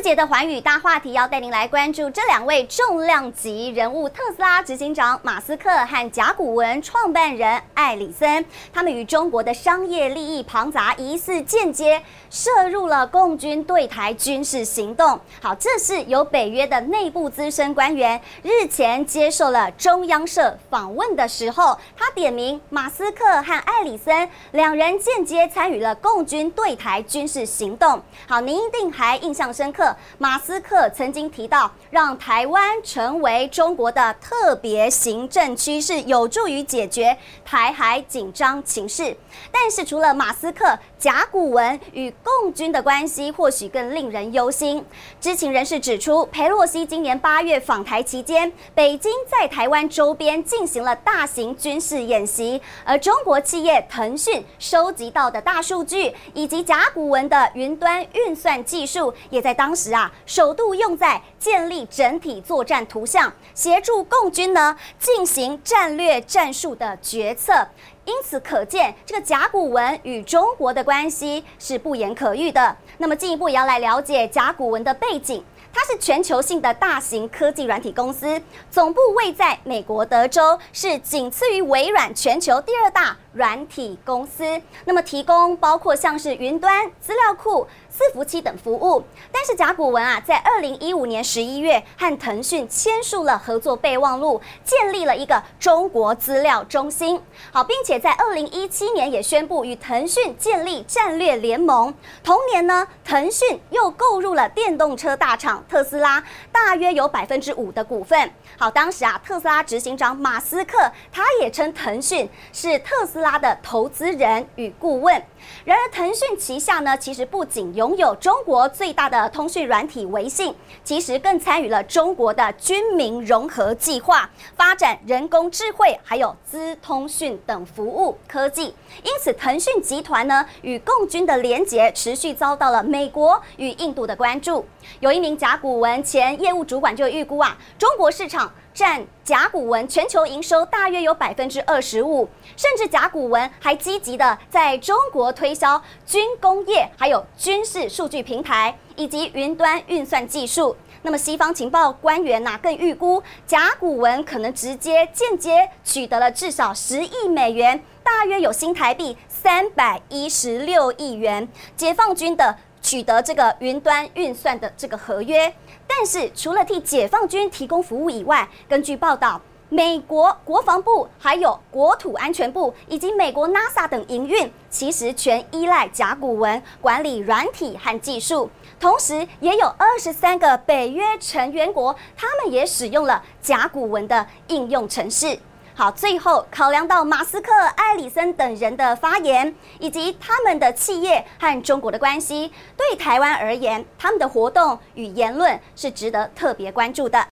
节的寰宇大话题要带您来关注这两位重量级人物：特斯拉执行长马斯克和甲骨文创办人艾里森。他们与中国的商业利益庞杂，疑似间接涉入了共军对台军事行动。好，这是由北约的内部资深官员日前接受了中央社访问的时候，他点名马斯克和艾里森两人间接参与了共军对台军事行动。好，您一定还印象深刻。马斯克曾经提到，让台湾成为中国的特别行政区是有助于解决台海紧张情势。但是，除了马斯克，甲骨文与共军的关系或许更令人忧心。知情人士指出，裴洛西今年八月访台期间，北京在台湾周边进行了大型军事演习，而中国企业腾讯收集到的大数据以及甲骨文的云端运算技术，也在当。当时啊，首度用在建立整体作战图像，协助共军呢进行战略战术的决策。因此可见，这个甲骨文与中国的关系是不言可喻的。那么进一步也要来了解甲骨文的背景。它是全球性的大型科技软体公司，总部位在美国德州，是仅次于微软全球第二大软体公司。那么提供包括像是云端、资料库。伺服器等服务，但是甲骨文啊，在二零一五年十一月和腾讯签署了合作备忘录，建立了一个中国资料中心。好，并且在二零一七年也宣布与腾讯建立战略联盟。同年呢，腾讯又购入了电动车大厂特斯拉，大约有百分之五的股份。好，当时啊，特斯拉执行长马斯克他也称腾讯是特斯拉的投资人与顾问。然而，腾讯旗下呢，其实不仅拥有中国最大的通讯软体微信，其实更参与了中国的军民融合计划，发展人工智慧，还有资通讯等服务科技。因此，腾讯集团呢，与共军的连结持续遭到了美国与印度的关注。有一名甲骨文前业务主管就预估啊，中国市场。占甲骨文全球营收大约有百分之二十五，甚至甲骨文还积极的在中国推销军工业，还有军事数据平台以及云端运算技术。那么西方情报官员呐，更预估甲骨文可能直接、间接取得了至少十亿美元，大约有新台币三百一十六亿元。解放军的。取得这个云端运算的这个合约，但是除了替解放军提供服务以外，根据报道，美国国防部、还有国土安全部以及美国 NASA 等营运，其实全依赖甲骨文管理软体和技术。同时，也有二十三个北约成员国，他们也使用了甲骨文的应用程式。好，最后考量到马斯克、艾里森等人的发言，以及他们的企业和中国的关系，对台湾而言，他们的活动与言论是值得特别关注的。